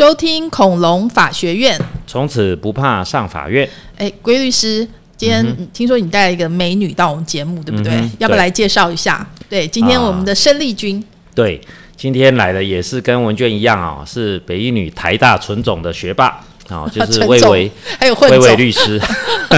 收听恐龙法学院，从此不怕上法院。哎，龟律师，今天听说你带了一个美女到我们节目，对不对？嗯要不要来介绍一下？对，今天我们的申丽君，对，今天来的也是跟文娟一样哦，是北一女台大纯种的学霸哦，就是魏巍还有混魏巍，律师。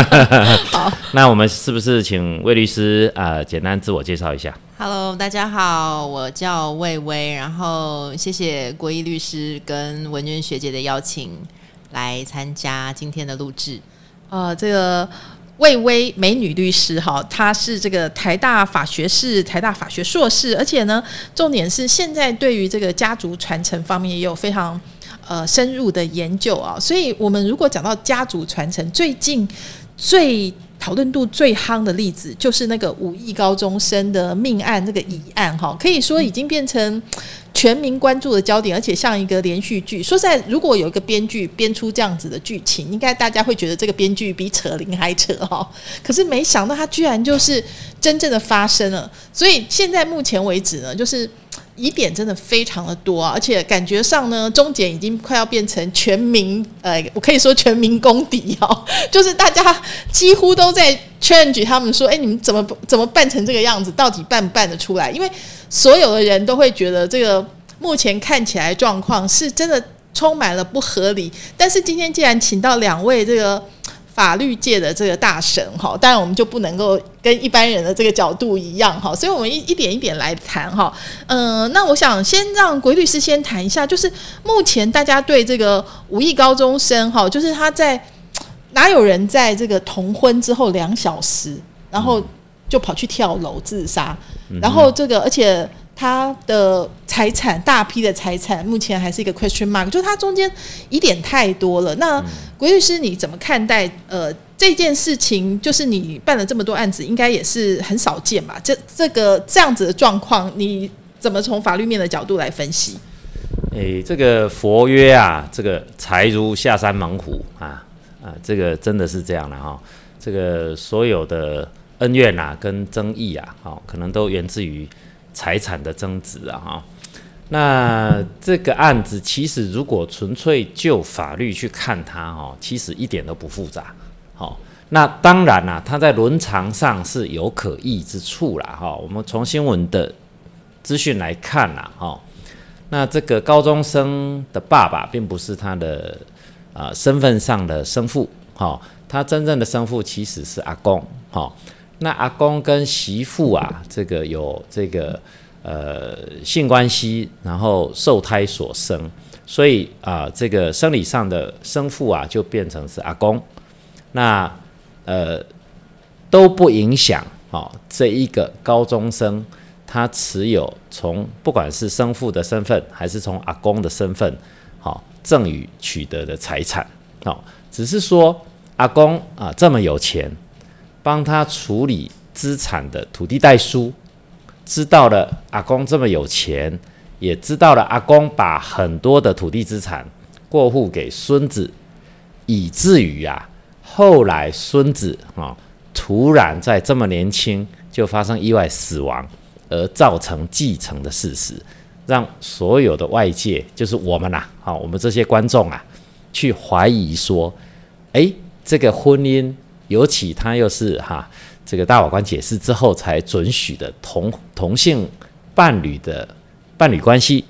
好，那我们是不是请魏律师啊、呃简单自我介绍一下？Hello，大家好，我叫魏巍，然后谢谢国义律师跟文娟学姐的邀请来参加今天的录制。呃，这个魏巍美女律师哈，她是这个台大法学士、台大法学硕士，而且呢，重点是现在对于这个家族传承方面也有非常呃深入的研究啊。所以，我们如果讲到家族传承，最近最讨论度最夯的例子就是那个五亿高中生的命案这个疑案哈，可以说已经变成全民关注的焦点，而且像一个连续剧。说实在，如果有一个编剧编出这样子的剧情，应该大家会觉得这个编剧比扯铃还扯哈。可是没想到他居然就是真正的发生了，所以现在目前为止呢，就是。疑点真的非常的多啊，而且感觉上呢，中检已经快要变成全民，呃，我可以说全民公敌哦，就是大家几乎都在 challenge 他们说，哎，你们怎么怎么办成这个样子？到底办不办得出来？因为所有的人都会觉得这个目前看起来状况是真的充满了不合理。但是今天既然请到两位这个法律界的这个大神哈，当然我们就不能够跟一般人的这个角度一样哈，所以我们一一点一点来谈哈。嗯、那我想先让鬼律师先谈一下，就是目前大家对这个武艺高中生哈，就是他在哪有人在这个同婚之后两小时，然后就跑去跳楼自杀，然后这个而且。他的财产大批的财产，目前还是一个 question mark，就是他中间疑点太多了。那国律师你怎么看待呃这件事情？就是你办了这么多案子，应该也是很少见吧？这这个这样子的状况，你怎么从法律面的角度来分析？诶，这个佛曰啊，这个财如下山猛虎啊啊，这个真的是这样的哈、这个所有的恩怨啊跟争议啊，哦，可能都源自于财产的增值啊哈、那这个案子其实如果纯粹就法律去看它哦，其实一点都不复杂。好、那当然啦、它在伦常上是有可议之处啦哈、我们从新闻的资讯来看啦哈、那这个高中生的爸爸并不是他的啊、身份上的生父，哈、他真正的生父其实是阿公，哈、那阿公跟媳妇啊，这个有这个呃性关系，然后受胎所生，所以啊、这个生理上的生父啊，就变成是阿公，那呃都不影响哦这一个高中生。他持有从不管是生父的身份，还是从阿公的身份，好、赠与取得的财产，好、只是说阿公啊这么有钱，帮他处理资产的土地代书，知道了阿公这么有钱，也知道了阿公把很多的土地资产过户给孙子，以至于啊后来孙子啊、突然在这么年轻就发生意外死亡。而造成继承的事实，让所有的外界，就是我们呐、啊，好、我们这些观众啊，去怀疑说，诶，这个婚姻，尤其他又是哈、这个大法官解释之后才准许的同同性伴侣的伴侣关系，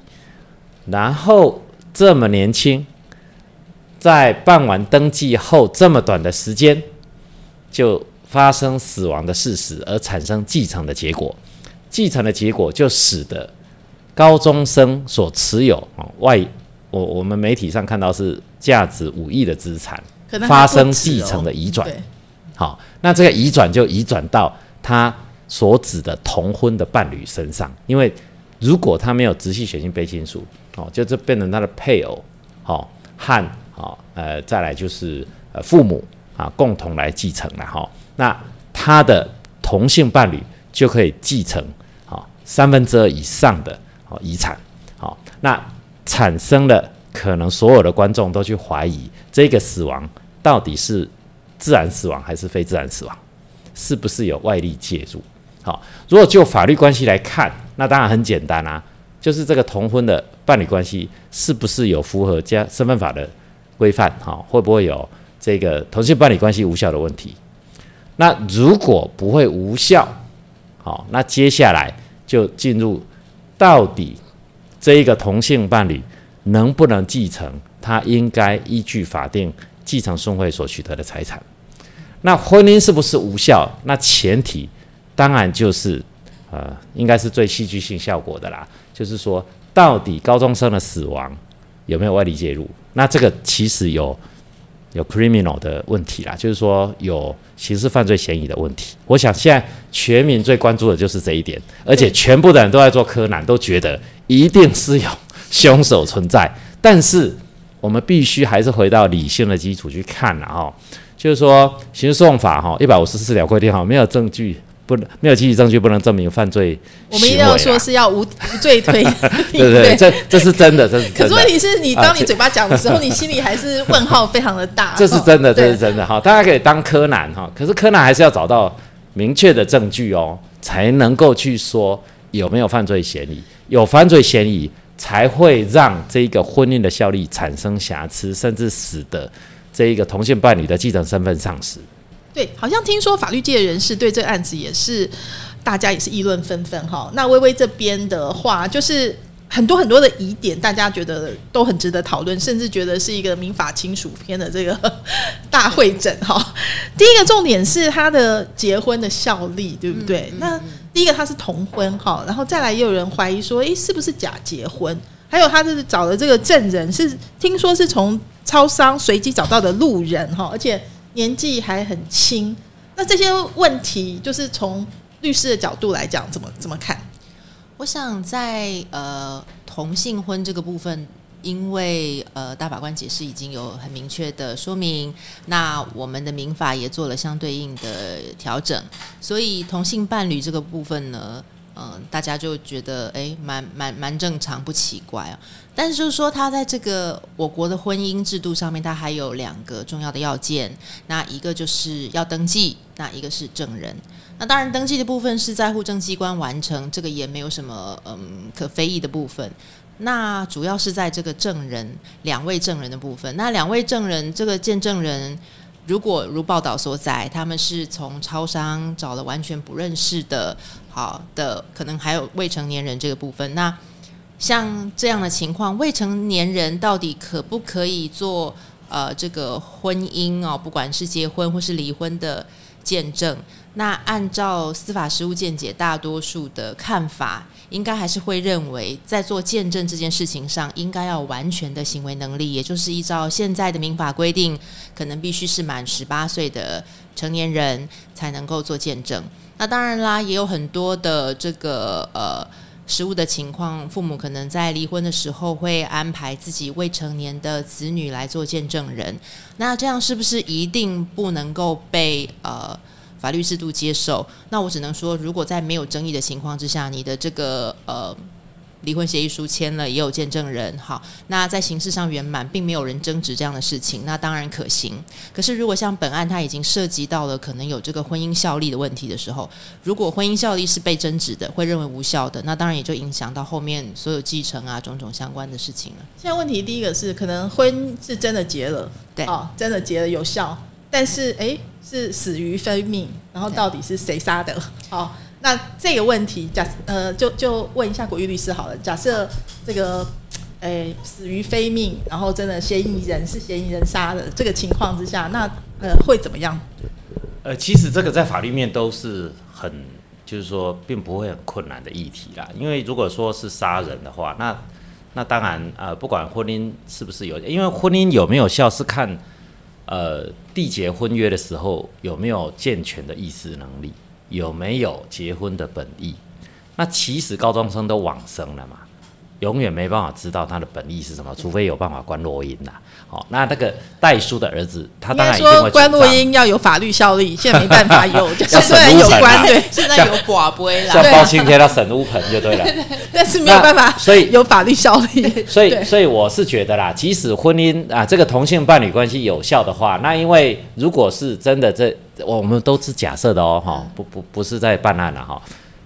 然后这么年轻，在办完登记后这么短的时间，就发生死亡的事实，而产生继承的结果。继承的结果就使得高中生所持有啊外，我我们媒体上看到是价值五亿的资产发生继承哦的移转。好，那这个移转就移转到他所指的同婚的伴侣身上，因为如果他没有直系血亲卑亲属，哦，就这变成他的配偶，哦和哦呃再来就是呃父母啊共同来继承了哈、那他的同性伴侣就可以继承好、三分之二以上的好、遗产，好、那产生了可能所有的观众都去怀疑这个死亡到底是自然死亡还是非自然死亡，是不是有外力介入？好，如果就法律关系来看，那当然很简单啊，就是这个同婚的伴伴侣关系是不是有符合家身份法的规范？哈，会不会有这个同性伴侣关系无效的问题？那如果不会无效，好，那接下来就进入到底这一个同性伴侣能不能继承他应该依据法定继承顺位所取得的财产？那婚姻是不是无效？那前提当然就是呃，应该是最戏剧性效果的啦，就是说。到底高中生的死亡有没有外力介入？那这个其实有有 criminal 的问题啦，就是说有刑事犯罪嫌疑的问题。我想现在全民最关注的就是这一点，而且全部的人都在做柯南，都觉得一定是有凶手存在。但是我们必须还是回到理性的基础去看了哈，就是说刑事诉讼法哈一百五十四条规定哈，没有证据。不能没有积极证据，不能证明犯罪。我们一定要说是要无无罪推。对对，这这是真的，这是。可是问题是你当你嘴巴讲的时候，你心里还是问号非常的大。这是真的，这是真的哈，大家可以当柯南哈，可是柯南还是要找到明确的证据哦，才能够去说有没有犯罪嫌疑。有犯罪嫌疑，才会让这个婚姻的效力产生瑕疵，甚至使得这一个同性伴侣的继承身份丧失。对，好像听说法律界人士对这个案子也是，大家也是议论纷纷哈。那微微这边的话，就是很多很多的疑点，大家觉得都很值得讨论，甚至觉得是一个民法亲属篇的这个 大会诊哈。第一个重点是他的结婚的效力，对不对？那第一个他是同婚哈，然后再来也有人怀疑说，诶，是不是假结婚？还有他是找的这个证人是听说是从超商随机找到的路人哈，而且。年纪还很轻，那这些问题就是从律师的角度来讲，怎么怎么看？我想在呃同性婚这个部分，因为呃大法官解释已经有很明确的说明，那我们的民法也做了相对应的调整，所以同性伴侣这个部分呢。嗯，大家就觉得哎，蛮蛮蛮正常，不奇怪啊。但是就是说，他在这个我国的婚姻制度上面，他还有两个重要的要件。那一个就是要登记，那一个是证人。那当然，登记的部分是在户政机关完成，这个也没有什么嗯可非议的部分。那主要是在这个证人两位证人的部分。那两位证人，这个见证人。如果如报道所载，他们是从超商找了完全不认识的，好的，可能还有未成年人这个部分。那像这样的情况，未成年人到底可不可以做呃这个婚姻哦，不管是结婚或是离婚的见证？那按照司法实务见解，大多数的看法。应该还是会认为，在做见证这件事情上，应该要完全的行为能力，也就是依照现在的民法规定，可能必须是满十八岁的成年人才能够做见证。那当然啦，也有很多的这个呃实物的情况，父母可能在离婚的时候会安排自己未成年的子女来做见证人。那这样是不是一定不能够被呃？法律制度接受，那我只能说，如果在没有争议的情况之下，你的这个呃离婚协议书签了，也有见证人，好，那在形式上圆满，并没有人争执这样的事情，那当然可行。可是如果像本案，它已经涉及到了可能有这个婚姻效力的问题的时候，如果婚姻效力是被争执的，会认为无效的，那当然也就影响到后面所有继承啊种种相关的事情了。现在问题第一个是，可能婚是真的结了，对，哦，真的结了有效。但是，哎，是死于非命，然后到底是谁杀的？好，那这个问题，假呃，就就问一下国玉律师好了。假设这个，哎，死于非命，然后真的嫌疑人是嫌疑人杀的这个情况之下，那呃会怎么样？呃，其实这个在法律面都是很，就是说，并不会很困难的议题啦。因为如果说是杀人的话，那那当然，呃，不管婚姻是不是有，因为婚姻有没有效是看。呃，缔结婚约的时候有没有健全的意识能力？有没有结婚的本意？那其实高中生都往生了嘛。永远没办法知道他的本意是什么，除非有办法关录音呐。好，那那个代书的儿子，他当然说关录音要有法律效力，现在没办法有，就现在有关对，现在有寡杯了，像包青天他审乌盆就对了，但是没有办法，所以有法律效力。所以，所以我是觉得啦，即使婚姻啊，这个同性伴侣关系有效的话，那因为如果是真的，这我们都是假设的哦，哈，不不不是在办案了哈。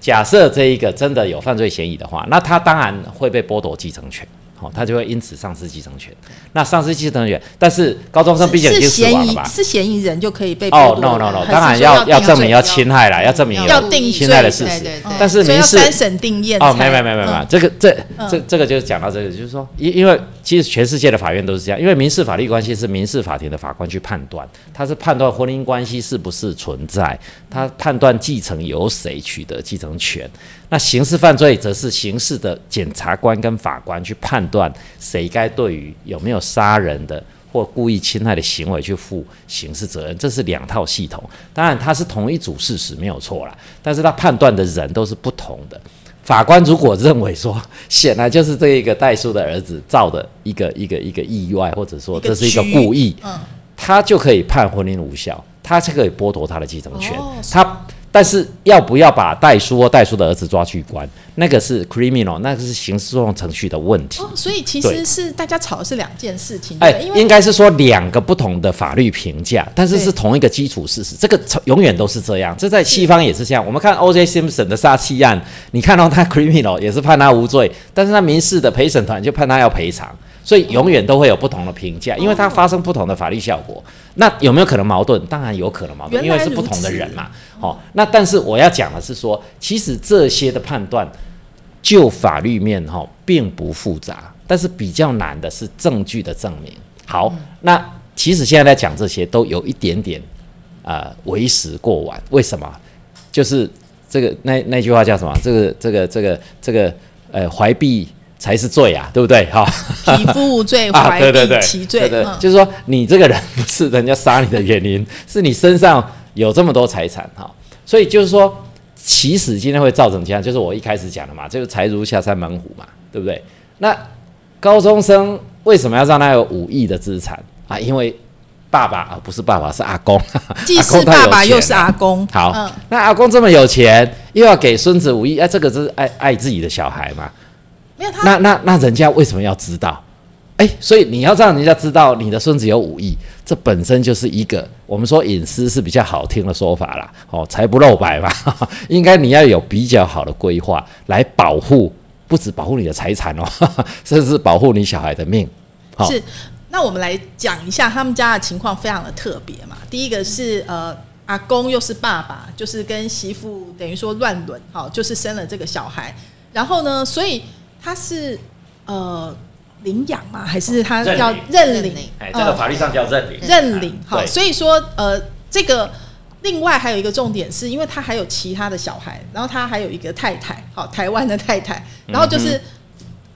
假设这一个真的有犯罪嫌疑的话，那他当然会被剥夺继承权。好、他就会因此丧失继承权。那丧失继承权，但是高中生毕竟已是经死嫌疑亡了吧？是嫌疑人就可以被哦，no no no，当然要要证明要侵害了，要证明有要定侵害的事实但是民事三审定验哦，才没没没没没嗯，这个这嗯这这个就是讲到这个，就是说，因因为其实全世界的法院都是这样，因为民事法律关系是民事法庭的法官去判断，他是判断婚姻关系是不是存在，他判断继承由谁取得继承权。那刑事犯罪则是刑事的检察官跟法官去判断谁该对于有没有杀人的或故意侵害的行为去负刑事责任，这是两套系统。当然，它是同一组事实没有错啦，但是他判断的人都是不同的。法官如果认为说，显然就是这一个代书的儿子造的一个一个一个意外，或者说这是一个故意，嗯他就可以判婚姻无效，他就可以剥夺他的继承权。哦他但是要不要把代书或代书的儿子抓去关，那个是 criminal，那个是刑事诉讼程序的问题。哦，所以其实是大家吵的是两件事情，哎应该是说两个不同的法律评价，但是是同一个基础事实，这个永远都是这样。这在西方也是这样。我们看 O.J. Simpson 的杀妻案，你看到他 criminal 也是判他无罪，但是他民事的陪审团就判他要赔偿，所以永远都会有不同的评价，因为它发生不同的法律效果。那有没有可能矛盾？当然有可能矛盾，因为是不同的人嘛。哦，那但是我要讲的是说，其实这些的判断，就法律面哈、哦，并不复杂，但是比较难的是证据的证明。好，那其实现在在讲这些都有一点点呃为时过晚，为什么？就是这个那那句话叫什么？这个这个这个这个呃怀璧才是罪啊，对不对？哈、匹夫无罪，啊，怀璧，其罪对，对，嗯就是说你这个人不是人家杀你的原因，是你身上有这么多财产哈，所以就是说，其实今天会造成这样，就是我一开始讲的嘛，就是财如下山猛虎嘛，对不对？那高中生为什么要让他有五亿的资产啊？因为爸爸啊，不是爸爸，是阿公，既是爸爸又是阿公，好，嗯，那阿公这么有钱，又要给孙子五亿，哎、这个是爱爱自己的小孩嘛？没有他那那那人家为什么要知道？哎，所以你要让人家知道你的孙子有五亿，这本身就是一个我们说隐私是比较好听的说法啦。哦，财不露白嘛，应该你要有比较好的规划来保护，不止保护你的财产哦，甚至保护你小孩的命。好、是，那我们来讲一下他们家的情况，非常的特别嘛。第一个是呃，阿公又是爸爸，就是跟媳妇等于说乱伦，好，就是生了这个小孩。然后呢，所以他是呃领养吗，还是他要认领？哎，呃这个法律上叫认领。认领，好，所以说呃，这个另外还有一个重点是，因为他还有其他的小孩，然后他还有一个太太，好，台湾的太太，然后就是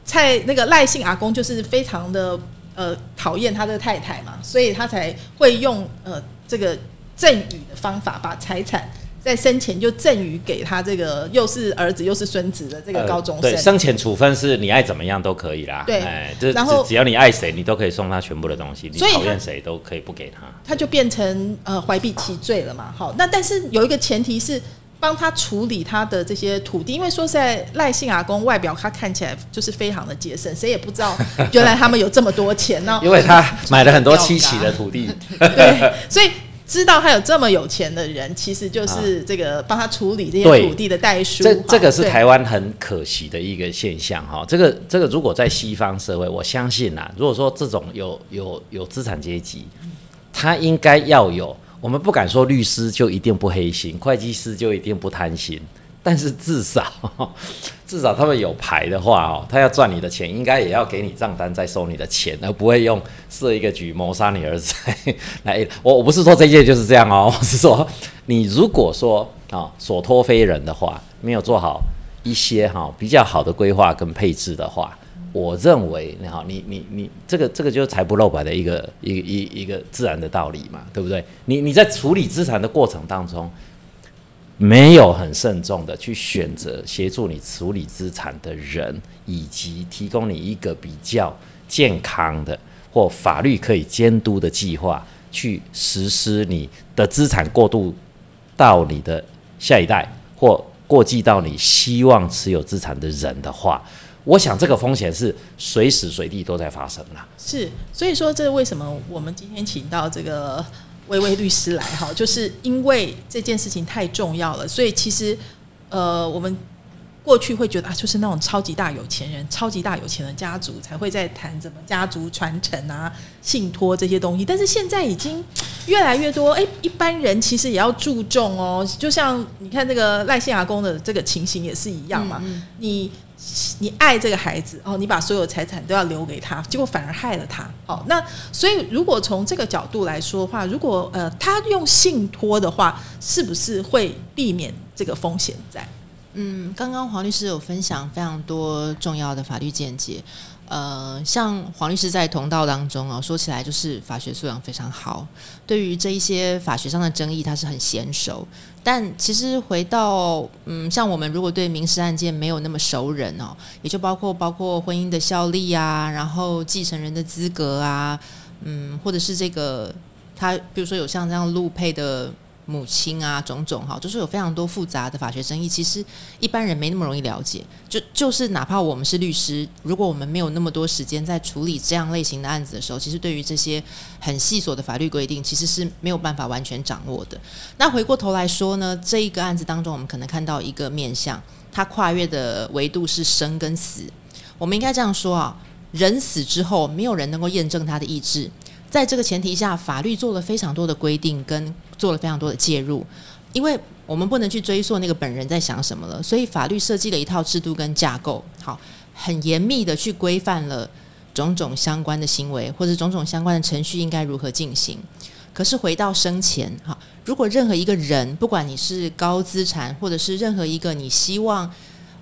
蔡那个赖姓阿公就是非常的呃讨厌他的太太嘛，所以他才会用呃这个赠与的方法把财产。在生前就赠予给他这个又是儿子又是孙子的这个高中生，呃对，生前处分是你爱怎么样都可以啦。对哎，就是然后只只要你爱谁，你都可以送他全部的东西。你讨厌谁都可以不给他。他就变成呃怀璧其罪了嘛。好，那但是有一个前提是帮他处理他的这些土地，因为说实在赖姓阿公外表他看起来就是非常的节省，谁也不知道 原来他们有这么多钱呢。因为他 买了很多七期的土地，对，所以。知道他有这么有钱的人，其实就是这个帮他处理这些土地的代书。这这个是台湾很可惜的一个现象哈。这个这个如果在西方社会，我相信呐、如果说这种有有有资产阶级，他应该要有，我们不敢说律师就一定不黑心，会计师就一定不贪心，但是至少至少他们有牌的话哦，他要赚你的钱，应该也要给你账单再收你的钱，而不会用设一个局谋杀你儿子来。我我不是说这件就是这样哦，我是说你如果说啊所托非人的话，没有做好一些哈、比较好的规划跟配置的话。我认为，你好，你你你这个这个就是财不露白的一个一一一个自然的道理嘛，对不对？你你在处理资产的过程当中，没有很慎重的去选择协助你处理资产的人，以及提供你一个比较健康的或法律可以监督的计划，去实施你的资产过渡到你的下一代或过继到你希望持有资产的人的话，我想这个风险是随时随地都在发生啦。是，所以说这为什么我们今天请到这个薇薇律师来哈，就是因为这件事情太重要了，所以其实呃，我们过去会觉得啊，就是那种超级大有钱人、超级大有钱的家族才会在谈怎么家族传承啊、信托这些东西。但是现在已经越来越多，哎，一般人其实也要注重哦。就像你看这个赖信阿公的这个情形也是一样嘛。你你爱这个孩子哦，你把所有财产都要留给他，结果反而害了他。哦，那所以如果从这个角度来说的话，如果呃他用信托的话，是不是会避免这个风险在？嗯，刚刚黄律师有分享非常多重要的法律见解。呃，像黄律师在同道当中哦，说起来就是法学素养非常好，对于这一些法学上的争议，他是很娴熟。但其实回到嗯，像我们如果对民事案件没有那么熟人哦，也就包括包括婚姻的效力啊，然后继承人的资格啊，嗯，或者是这个他比如说有像这样陆配的。母亲啊，种种哈，就是有非常多复杂的法学争议，其实一般人没那么容易了解。就就是哪怕我们是律师，如果我们没有那么多时间在处理这样类型的案子的时候，其实对于这些很细琐的法律规定，其实是没有办法完全掌握的。那回过头来说呢，这一个案子当中，我们可能看到一个面向，它跨越的维度是生跟死。我们应该这样说啊，人死之后，没有人能够验证他的意志。在这个前提下，法律做了非常多的规定，跟做了非常多的介入，因为我们不能去追溯那个本人在想什么了，所以法律设计了一套制度跟架构，好，很严密的去规范了种种相关的行为或者种种相关的程序应该如何进行。可是回到生前，哈，如果任何一个人，不管你是高资产，或者是任何一个你希望。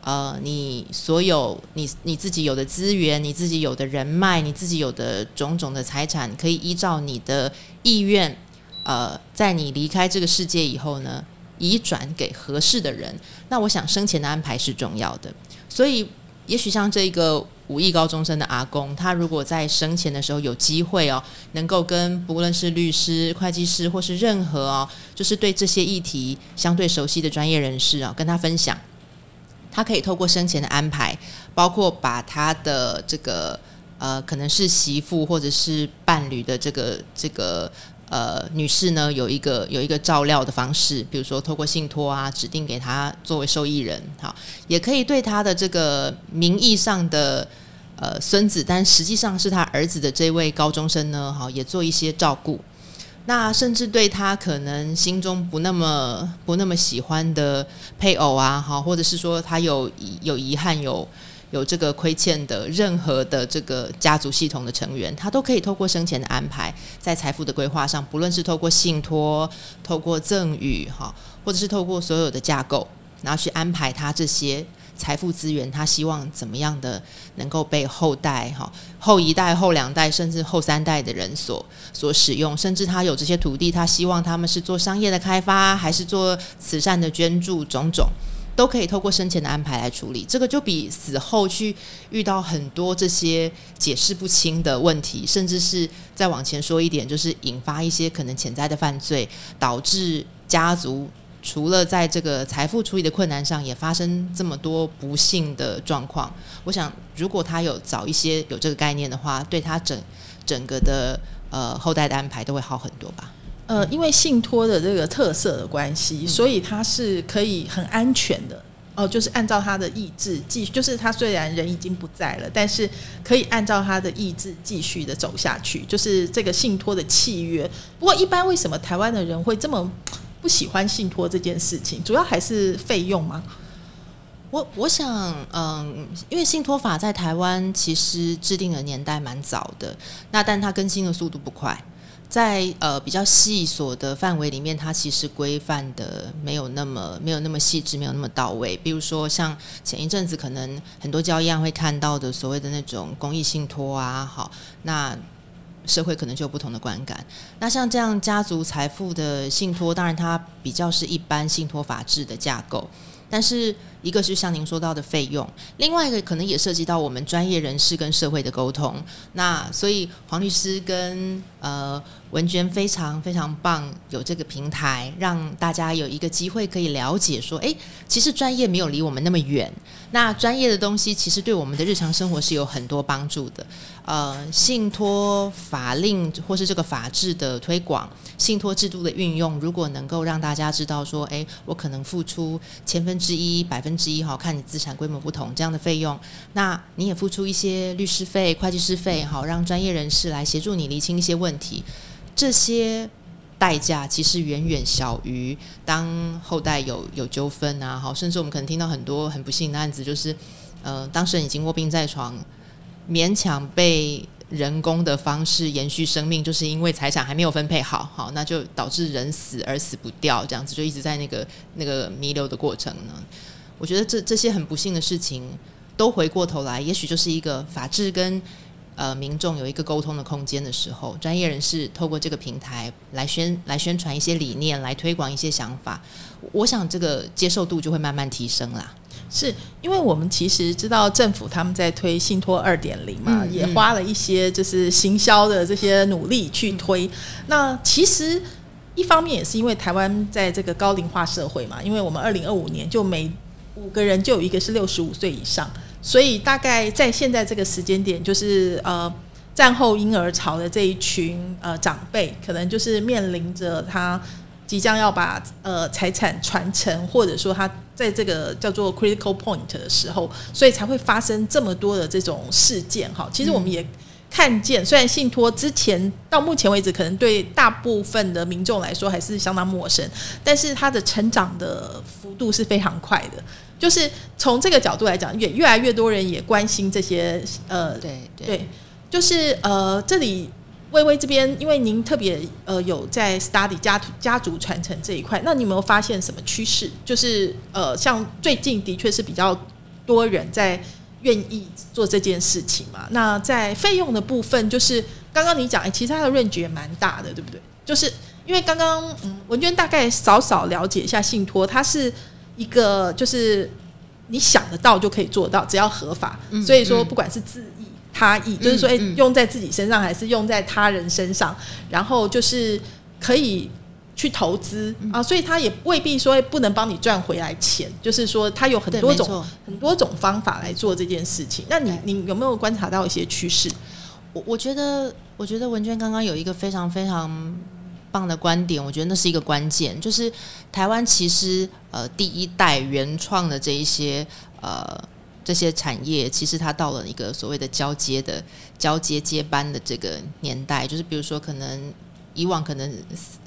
呃，你所有你你自己有的资源，你自己有的人脉，你自己有的种种的财产，可以依照你的意愿，呃，在你离开这个世界以后呢，移转给合适的人。那我想生前的安排是重要的，所以也许像这个五亿高中生的阿公，他如果在生前的时候有机会哦，能够跟不论是律师、会计师或是任何哦，就是对这些议题相对熟悉的专业人士啊，跟他分享。他可以透过生前的安排，包括把他的这个呃，可能是媳妇或者是伴侣的这个这个呃女士呢，有一个有一个照料的方式，比如说透过信托啊，指定给他作为受益人，好，也可以对他的这个名义上的呃孙子，但实际上是他儿子的这位高中生呢，好，也做一些照顾。那甚至对他可能心中不那么不那么喜欢的配偶啊，好，或者是说他有有遗憾、有有这个亏欠的任何的这个家族系统的成员，他都可以透过生前的安排，在财富的规划上，不论是透过信托、透过赠与，哈，或者是透过所有的架构，然后去安排他这些。财富资源，他希望怎么样的能够被后代、哈后一代、后两代，甚至后三代的人所所使用，甚至他有这些土地，他希望他们是做商业的开发，还是做慈善的捐助，种种都可以透过生前的安排来处理。这个就比死后去遇到很多这些解释不清的问题，甚至是再往前说一点，就是引发一些可能潜在的犯罪，导致家族。除了在这个财富处理的困难上，也发生这么多不幸的状况。我想，如果他有早一些有这个概念的话，对他整整个的呃后代的安排都会好很多吧。呃，因为信托的这个特色的关系，所以他是可以很安全的哦，就是按照他的意志继，就是他虽然人已经不在了，但是可以按照他的意志继续的走下去，就是这个信托的契约。不过，一般为什么台湾的人会这么？不喜欢信托这件事情，主要还是费用吗？我我想，嗯，因为信托法在台湾其实制定的年代蛮早的，那但它更新的速度不快，在呃比较细琐的范围里面，它其实规范的没有那么没有那么细致，没有那么到位。比如说像前一阵子可能很多交易案会看到的所谓的那种公益信托啊，好那。社会可能就有不同的观感。那像这样家族财富的信托，当然它比较是一般信托法制的架构，但是。一个是像您说到的费用，另外一个可能也涉及到我们专业人士跟社会的沟通。那所以黄律师跟呃文娟非常非常棒，有这个平台让大家有一个机会可以了解说，哎，其实专业没有离我们那么远。那专业的东西其实对我们的日常生活是有很多帮助的。呃，信托法令或是这个法制的推广，信托制度的运用，如果能够让大家知道说，哎，我可能付出千分之一百分。之一哈，看你资产规模不同这样的费用，那你也付出一些律师费、会计师费，好让专业人士来协助你厘清一些问题，这些代价其实远远小于当后代有有纠纷啊，好，甚至我们可能听到很多很不幸的案子，就是呃，当事人已经卧病在床，勉强被。人工的方式延续生命，就是因为财产还没有分配好，好，那就导致人死而死不掉，这样子就一直在那个那个弥留的过程呢。我觉得这这些很不幸的事情，都回过头来，也许就是一个法治跟呃民众有一个沟通的空间的时候，专业人士透过这个平台来宣来宣传一些理念，来推广一些想法，我想这个接受度就会慢慢提升啦。是因为我们其实知道政府他们在推信托二点零嘛，也花了一些就是行销的这些努力去推。那其实一方面也是因为台湾在这个高龄化社会嘛，因为我们二零二五年就每五个人就有一个是六十五岁以上，所以大概在现在这个时间点，就是呃战后婴儿潮的这一群呃长辈，可能就是面临着他。即将要把呃财产传承，或者说他在这个叫做 critical point 的时候，所以才会发生这么多的这种事件哈。其实我们也看见，虽然信托之前到目前为止，可能对大部分的民众来说还是相当陌生，但是它的成长的幅度是非常快的。就是从这个角度来讲，越越来越多人也关心这些呃，对对，就是呃这里。微微这边，因为您特别呃有在 study 家家族传承这一块，那你有没有发现什么趋势？就是呃，像最近的确是比较多人在愿意做这件事情嘛。那在费用的部分，就是刚刚你讲，哎，其实它的润觉蛮大的，对不对？就是因为刚刚嗯，文娟大概少少了解一下信托，它是一个就是你想得到就可以做到，只要合法。所以说，不管是自益。差异就是说，哎，用在自己身上还是用在他人身上，然后就是可以去投资啊，所以他也未必说不能帮你赚回来钱，就是说他有很多种很多种方法来做这件事情。那你你有没有观察到一些趋势？我我觉得，我觉得文娟刚刚有一个非常非常棒的观点，我觉得那是一个关键，就是台湾其实呃第一代原创的这一些呃。这些产业其实它到了一个所谓的交接的交接接班的这个年代，就是比如说可能以往可能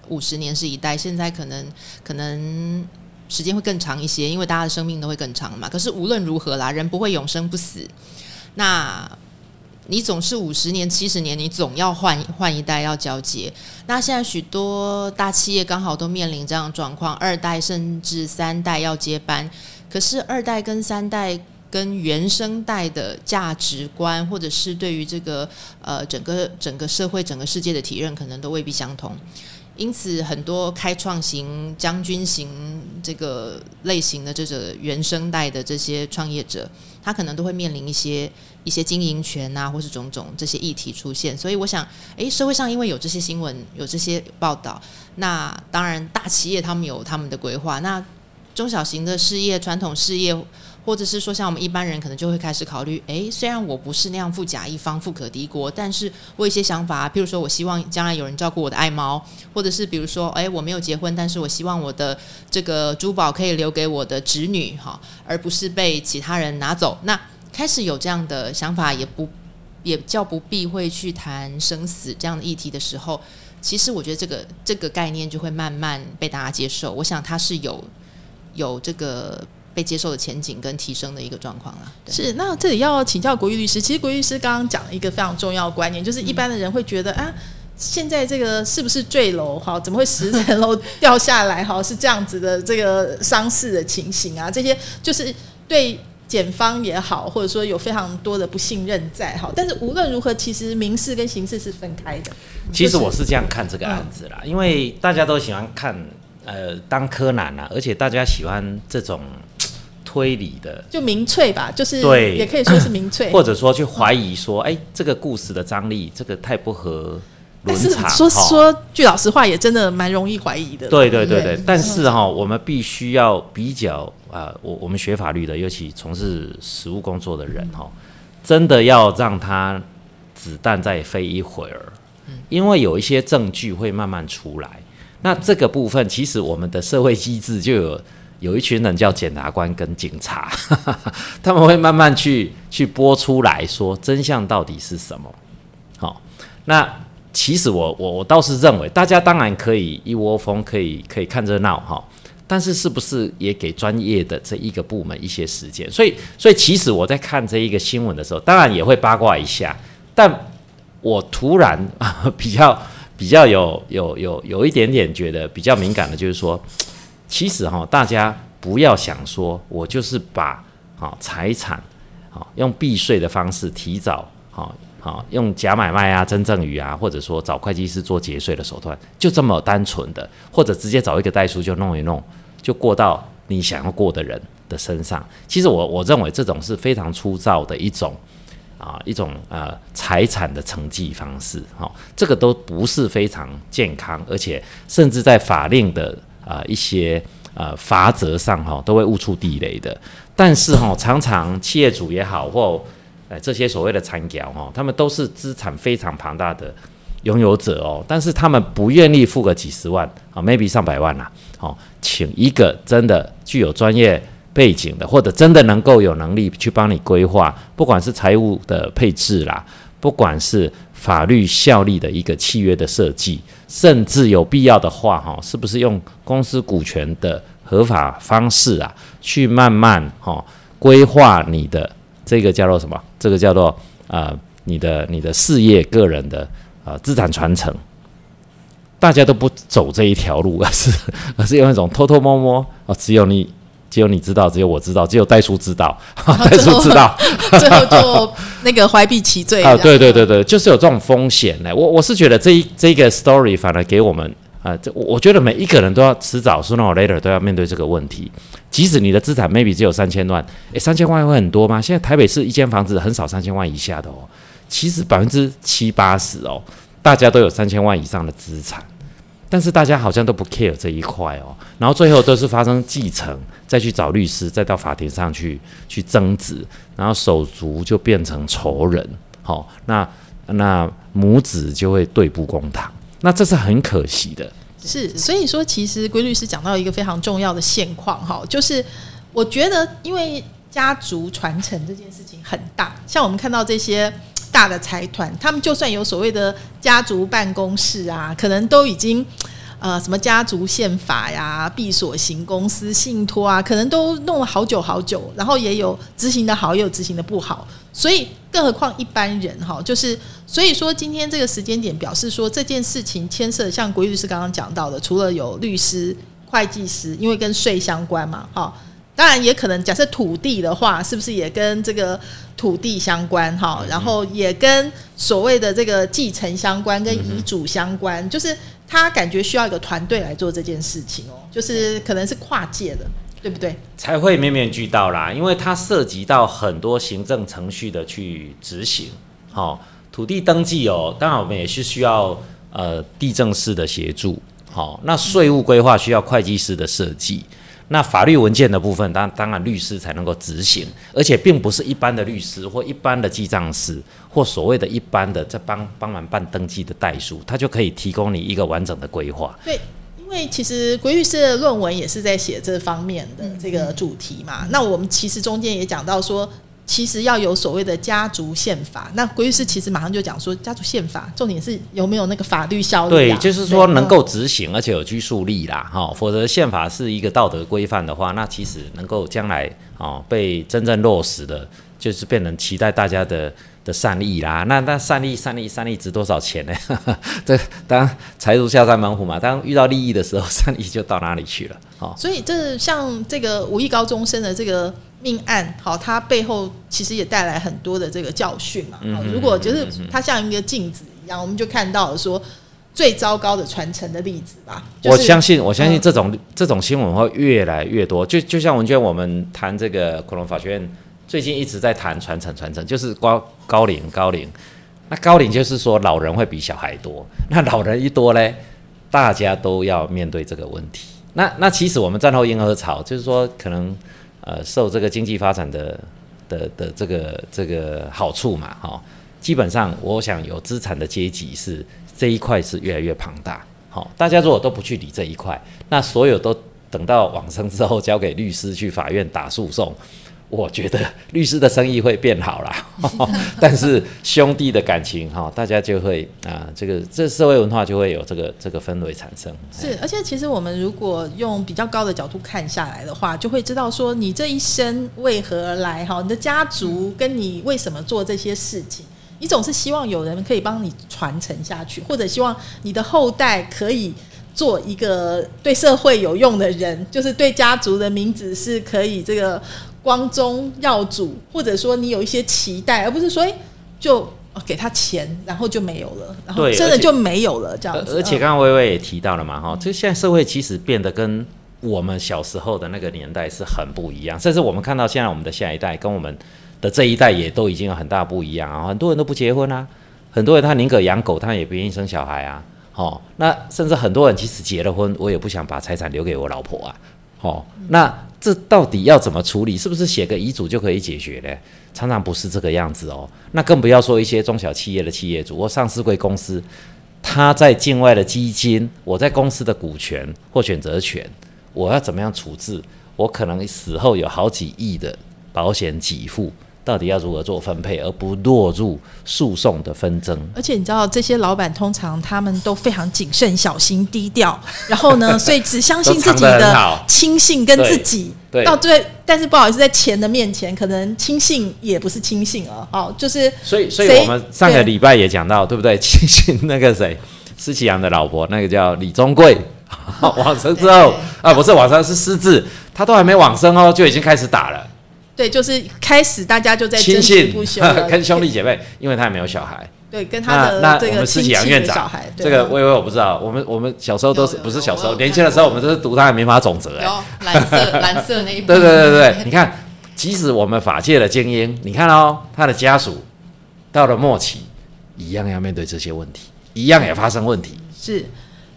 五十年是一代，现在可能可能时间会更长一些，因为大家的生命都会更长嘛。可是无论如何啦，人不会永生不死，那你总是五十年、七十年，你总要换换一代要交接。那现在许多大企业刚好都面临这样的状况，二代甚至三代要接班，可是二代跟三代。跟原生代的价值观，或者是对于这个呃整个整个社会、整个世界的体认，可能都未必相同。因此，很多开创型、将军型这个类型的这个原生代的这些创业者，他可能都会面临一些一些经营权啊，或是种种这些议题出现。所以，我想，诶，社会上因为有这些新闻、有这些报道，那当然大企业他们有他们的规划，那中小型的事业、传统事业。或者是说，像我们一般人可能就会开始考虑，诶，虽然我不是那样富甲一方、富可敌国，但是我有一些想法，譬如说我希望将来有人照顾我的爱猫，或者是比如说，诶，我没有结婚，但是我希望我的这个珠宝可以留给我的侄女，哈，而不是被其他人拿走。那开始有这样的想法，也不也叫不避讳去谈生死这样的议题的时候，其实我觉得这个这个概念就会慢慢被大家接受。我想它是有有这个。被接受的前景跟提升的一个状况啦。是，那这里要请教国玉律师。其实国玉律师刚刚讲了一个非常重要的观念，就是一般的人会觉得啊，现在这个是不是坠楼？哈，怎么会十层楼掉下来？哈，是这样子的这个伤势的情形啊？这些就是对检方也好，或者说有非常多的不信任在。哈，但是无论如何，其实民事跟刑事是分开的。其实我是这样看这个案子啦，因为大家都喜欢看呃当柯南啊，而且大家喜欢这种。推理的，就民粹吧，就是对，也可以说是民粹，或者说去怀疑说，哎，这个故事的张力，这个太不合但是。说说句老实话，也真的蛮容易怀疑的。对对对对，但是哈，我们必须要比较啊，我我们学法律的，尤其从事实务工作的人哈，真的要让他子弹再飞一会儿，因为有一些证据会慢慢出来。那这个部分，其实我们的社会机制就有。有一群人叫检察官跟警察，他们会慢慢去去播出来说真相到底是什么。好，那其实我我我倒是认为，大家当然可以一窝蜂，可以可以看热闹哈。但是是不是也给专业的这一个部门一些时间？所以所以其实我在看这一个新闻的时候，当然也会八卦一下。但我突然 比较比较有有有有一点点觉得比较敏感的，就是说。其实哈，大家不要想说，我就是把好财产，好用避税的方式提早，好好用假买卖啊、真正与啊，或者说找会计师做节税的手段，就这么单纯的，或者直接找一个代书就弄一弄，就过到你想要过的人的身上。其实我我认为这种是非常粗糙的一种啊一种呃财产的承继方式，哈，这个都不是非常健康，而且甚至在法令的。啊，一些呃法则上哈都会误触地雷的，但是哈常常企业主也好或呃这些所谓的参角哈，他们都是资产非常庞大的拥有者哦，但是他们不愿意付个几十万啊，maybe 上百万啦，哦，请一个真的具有专业背景的，或者真的能够有能力去帮你规划，不管是财务的配置啦，不管是法律效力的一个契约的设计。甚至有必要的话，哈，是不是用公司股权的合法方式啊，去慢慢哈规划你的这个叫做什么？这个叫做呃你的你的事业个人的呃资产传承，大家都不走这一条路，而是而是用一种偷偷摸摸哦，只有你。只有你知道，只有我知道，只有袋叔知道，代叔知道，最后 就那个怀 璧其罪啊！对对对对，就是有这种风险呢。我我是觉得这一这个 story 反而给我们啊，这我觉得每一个人都要迟早 sooner or later 都要面对这个问题。即使你的资产 maybe 只有三千万，诶，三千万会很多吗？现在台北市一间房子很少三千万以下的哦，其实百分之七八十哦，大家都有三千万以上的资产。但是大家好像都不 care 这一块哦，然后最后都是发生继承，再去找律师，再到法庭上去去争执，然后手足就变成仇人，好，那那母子就会对簿公堂，那这是很可惜的。是，所以说其实规律师讲到一个非常重要的现况哈，就是我觉得因为家族传承这件事情很大，像我们看到这些。大的财团，他们就算有所谓的家族办公室啊，可能都已经呃什么家族宪法呀、闭锁型公司、信托啊，可能都弄了好久好久，然后也有执行的好，也有执行的不好，所以更何况一般人哈，就是所以说今天这个时间点表示说这件事情牵涉像国律师刚刚讲到的，除了有律师、会计师，因为跟税相关嘛，哈。当然也可能，假设土地的话，是不是也跟这个土地相关哈？然后也跟所谓的这个继承相关，跟遗嘱相关，就是他感觉需要一个团队来做这件事情哦，就是可能是跨界的，对不对？才会面面俱到啦，因为它涉及到很多行政程序的去执行。好，土地登记哦，当然我们也是需要呃地政司的协助。好，那税务规划需要会计师的设计。那法律文件的部分，当当然律师才能够执行，而且并不是一般的律师或一般的记账师或所谓的一般的在帮帮忙办登记的代书，他就可以提供你一个完整的规划。对，因为其实国律师的论文也是在写这方面的这个主题嘛。那我们其实中间也讲到说。其实要有所谓的家族宪法，那规律师其实马上就讲说，家族宪法重点是有没有那个法律效力。对，就是说能够执行，而且有拘束力啦，哈。否则宪法是一个道德规范的话，那其实能够将来哦被真正落实的，就是变成期待大家的的善意啦。那那善意善意善意值多少钱呢？这当财如下山猛虎嘛，当遇到利益的时候，善意就到哪里去了？哦，所以这像这个五亿高中生的这个。命案好，它背后其实也带来很多的这个教训嘛。如果就是它像一个镜子一样，我们就看到了说最糟糕的传承的例子吧。我相信，我相信这种这种新闻会越来越多。就就像文娟，我们谈这个恐龙法学院最近一直在谈传承，传承就是高高龄高龄。那高龄就是说老人会比小孩多，那老人一多嘞，大家都要面对这个问题。那那其实我们战后婴儿潮，就是说可能。呃，受这个经济发展的的的这个这个好处嘛，哈，基本上我想有资产的阶级是这一块是越来越庞大，好，大家如果都不去理这一块，那所有都等到往生之后交给律师去法院打诉讼。我觉得律师的生意会变好啦，但是兄弟的感情哈，大家就会啊，这个这社会文化就会有这个这个氛围产生。是，而且其实我们如果用比较高的角度看下来的话，就会知道说你这一生为何而来哈，你的家族跟你为什么做这些事情，你总是希望有人可以帮你传承下去，或者希望你的后代可以做一个对社会有用的人，就是对家族的名字是可以这个。光宗耀祖，或者说你有一些期待，而不是说哎就给他钱，然后就没有了，然后真的就没有了这样子。而且刚刚微微也提到了嘛，哈，这现在社会其实变得跟我们小时候的那个年代是很不一样，甚至我们看到现在我们的下一代跟我们的这一代也都已经有很大不一样啊，很多人都不结婚啊，很多人他宁可养狗，他也不愿意生小孩啊，哦，那甚至很多人即使结了婚，我也不想把财产留给我老婆啊，哦，那。这到底要怎么处理？是不是写个遗嘱就可以解决呢？常常不是这个样子哦。那更不要说一些中小企业的企业主或上市贵公司，他在境外的基金，我在公司的股权或选择权，我要怎么样处置？我可能死后有好几亿的保险给付。到底要如何做分配，而不落入诉讼的纷争？而且你知道，这些老板通常他们都非常谨慎、小心、低调，然后呢，所以只相信自己的亲信跟自己。到最，但是不好意思，在钱的面前，可能亲信也不是亲信了。哦，就是所以，所以我们上个礼拜也讲到，对不对？亲信那个谁，施启阳的老婆，那个叫李宗贵，往生之后啊，不是往生，是失智，他都还没往生哦，就已经开始打了。对，就是开始大家就在亲信 跟兄弟姐妹，因为他也没有小孩。对，跟他的这个亲戚院长，这个微微我不知道。我们我们小时候都是不是小时候年轻的时候，我们都是读他的民法总则。哎，蓝色蓝色那一 对对对对，你看，即使我们法界的精英，你看哦，他的家属到了末期，一样要面对这些问题，一样也发生问题。是。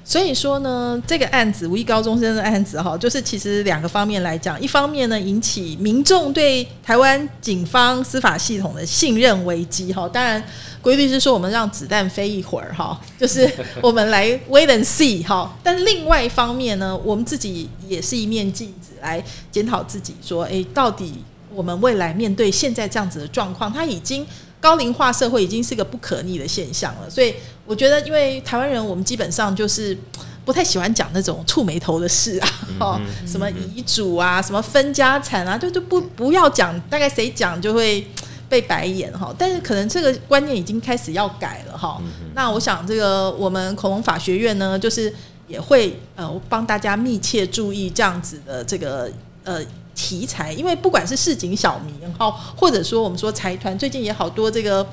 所以说呢，这个案子五一高中生的案子哈，就是其实两个方面来讲，一方面呢引起民众对台湾警方司法系统的信任危机哈。当然，规律是说我们让子弹飞一会儿哈，就是我们来 wait and see 哈。但另外一方面呢，我们自己也是一面镜子来检讨自己，说哎，到底我们未来面对现在这样子的状况，它已经。高龄化社会已经是个不可逆的现象了，所以我觉得，因为台湾人我们基本上就是不太喜欢讲那种触眉头的事啊，哦，什么遗嘱啊，什么分家产啊，就就不不要讲，大概谁讲就会被白眼哈。但是可能这个观念已经开始要改了哈。那我想，这个我们恐龙法学院呢，就是也会呃帮大家密切注意这样子的这个呃。题材，因为不管是市井小民哈，或者说我们说财团，最近也好多这个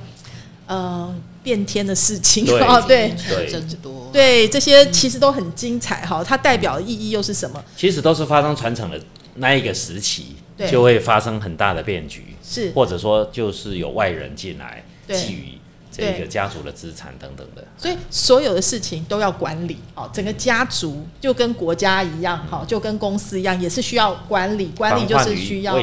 呃变天的事情啊，对 对多，对这些其实都很精彩哈。它代表的意义又是什么？其实都是发生传承的那一个时期，就会发生很大的变局，是或者说就是有外人进来觊觎。这个家族的资产等等的，所以所有的事情都要管理。哦，整个家族就跟国家一样，哈，就跟公司一样，也是需要管理。管理就是需要，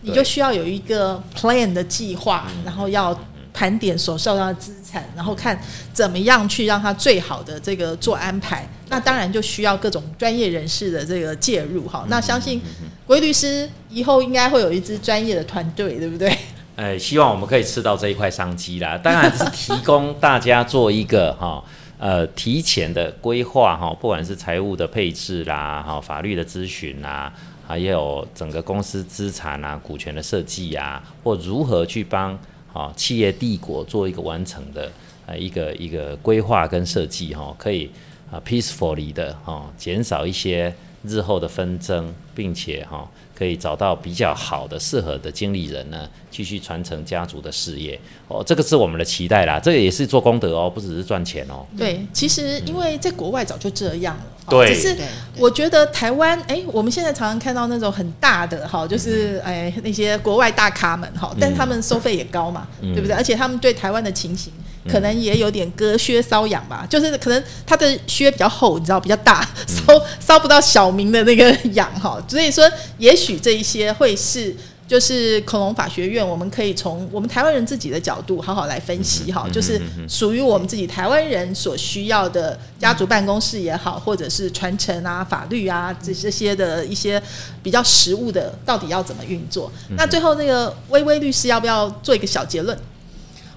你就需要有一个 plan 的计划，然后要盘点所受到的资产，然后看怎么样去让他最好的这个做安排。那当然就需要各种专业人士的这个介入。哈，那相信规律师以后应该会有一支专业的团队，对不对？呃，希望我们可以吃到这一块商机啦。当然是提供大家做一个哈，呃，提前的规划哈，不管是财务的配置啦，哈，法律的咨询啦，还有整个公司资产啊、股权的设计啊，或如何去帮啊企业帝国做一个完成的啊一个一个规划跟设计哈，可以啊 peacefully 的哈，减少一些日后的纷争，并且哈。可以找到比较好的、适合的经理人呢，继续传承家族的事业哦。这个是我们的期待啦，这个也是做功德哦，不只是赚钱哦。对，其实因为在国外早就这样了，对。只是我觉得台湾，哎，我们现在常常看到那种很大的哈，就是哎那些国外大咖们哈，但是他们收费也高嘛，对不对？而且他们对台湾的情形。可能也有点割靴搔痒吧，就是可能他的靴比较厚，你知道比较大，搔搔不到小明的那个痒哈。所以说，也许这一些会是就是恐龙法学院，我们可以从我们台湾人自己的角度好好来分析哈，就是属于我们自己台湾人所需要的家族办公室也好，或者是传承啊、法律啊这这些的一些比较实务的，到底要怎么运作？那最后那个微微律师要不要做一个小结论？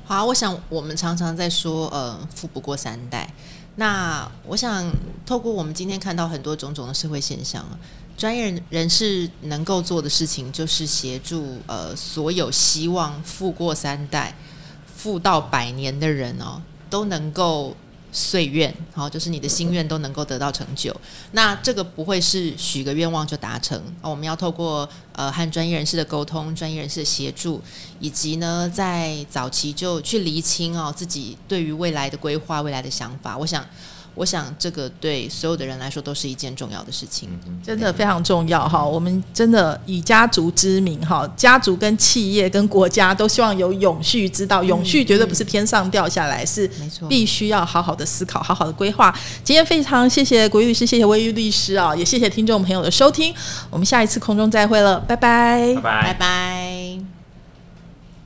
好，我想我们常常在说，呃，富不过三代。那我想透过我们今天看到很多种种的社会现象。专业人士能够做的事情，就是协助呃所有希望富过三代、富到百年的人哦，都能够岁愿，好，就是你的心愿都能够得到成就。那这个不会是许个愿望就达成，我们要透过呃和专业人士的沟通、专业人士的协助，以及呢在早期就去厘清哦自己对于未来的规划、未来的想法。我想。我想，这个对所有的人来说都是一件重要的事情，真的非常重要哈。我们真的以家族之名哈，家族跟企业跟国家都希望有永续之道，永续绝对不是天上掉下来，是没错，必须要好好的思考，好好的规划。今天非常谢谢国律师，谢谢魏玉律师啊，也谢谢听众朋友的收听，我们下一次空中再会了，拜拜，拜拜，拜拜。